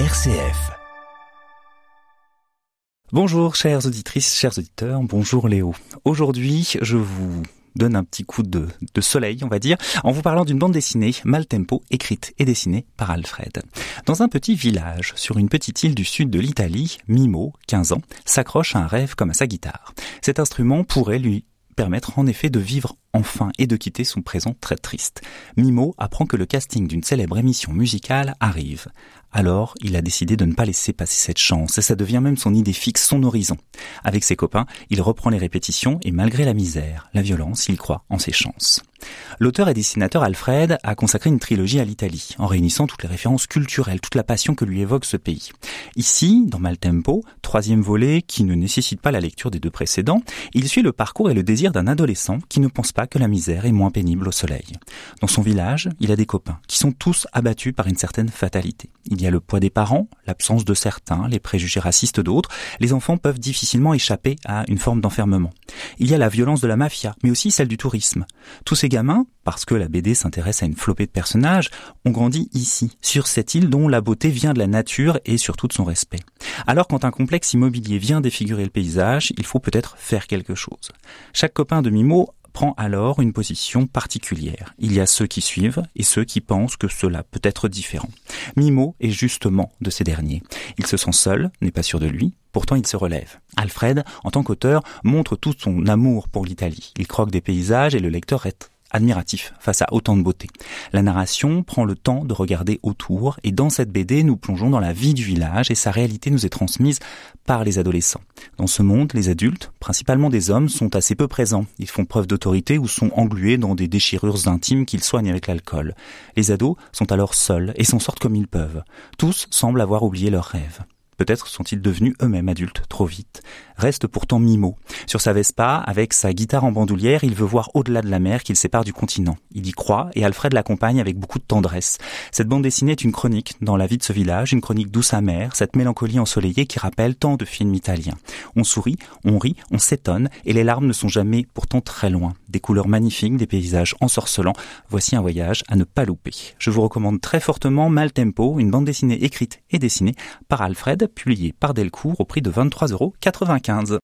RCF. Bonjour chères auditrices, chers auditeurs, bonjour Léo. Aujourd'hui, je vous donne un petit coup de, soleil, on va dire, en vous parlant d'une bande dessinée Maltempo, écrite et dessinée par Alfred. Dans un petit village, sur une petite île du sud de l'Italie, Mimo, 15 ans, s'accroche à un rêve comme à sa guitare. Cet instrument pourrait lui permettre en effet de vivre enfin et de quitter son présent très triste. Mimo apprend que le casting d'une célèbre émission musicale arrive. Alors, il a décidé de ne pas laisser passer cette chance, et ça devient même son idée fixe, son horizon. Avec ses copains, il reprend les répétitions, et malgré la misère, la violence, il croit en ses chances. L'auteur et dessinateur Alfred a consacré une trilogie à l'Italie, en réunissant toutes les références culturelles, toute la passion que lui évoque ce pays. Ici, dans Maltempo, troisième volet qui ne nécessite pas la lecture des deux précédents, il suit le parcours et le désir d'un adolescent qui ne pense pas que la misère est moins pénible au soleil. Dans son village, il a des copains qui sont tous abattus par une certaine fatalité. Il y a le poids des parents, l'absence de certains, les préjugés racistes d'autres. Les enfants peuvent difficilement échapper à une forme d'enfermement. Il y a la violence de la mafia, mais aussi celle du tourisme. Tous ces gamins, parce que la BD s'intéresse à une flopée de personnages, ont grandi ici, sur cette île dont la beauté vient de la nature et surtout de son respect. Alors quand un complexe immobilier vient défigurer le paysage, il faut peut-être faire quelque chose. Chaque copain de Mimo prend alors une position particulière. Il y a ceux qui suivent et ceux qui pensent que cela peut être différent. Mimo est justement de ces derniers. Il se sent seul, n'est pas sûr de lui, pourtant il se relève. Alfred, en tant qu'auteur, montre tout son amour pour l'Italie. Il croque des paysages et le lecteur est admiratif face à autant de beauté. La narration prend le temps de regarder autour et dans cette BD, nous plongeons dans la vie du village et sa réalité nous est transmise par les adolescents. Dans ce monde, les adultes, principalement des hommes, sont assez peu présents. Ils font preuve d'autorité ou sont englués dans des déchirures intimes qu'ils soignent avec l'alcool. Les ados sont alors seuls et s'en sortent comme ils peuvent. Tous semblent avoir oublié leurs rêves. Peut-être sont-ils devenus eux-mêmes adultes trop vite. Reste pourtant Mimo. Sur sa Vespa, avec sa guitare en bandoulière, il veut voir au-delà de la mer qu'il sépare du continent. Il y croit et Alfred l'accompagne avec beaucoup de tendresse. Cette bande dessinée est une chronique dans la vie de ce village, une chronique douce amère, cette mélancolie ensoleillée qui rappelle tant de films italiens. On sourit, on rit, on s'étonne et les larmes ne sont jamais pourtant très loin. Des couleurs magnifiques, des paysages ensorcelants. Voici un voyage à ne pas louper. Je vous recommande très fortement Maltempo, une bande dessinée écrite et dessinée par Alfred publié par Delcourt au prix de 23,95 euros.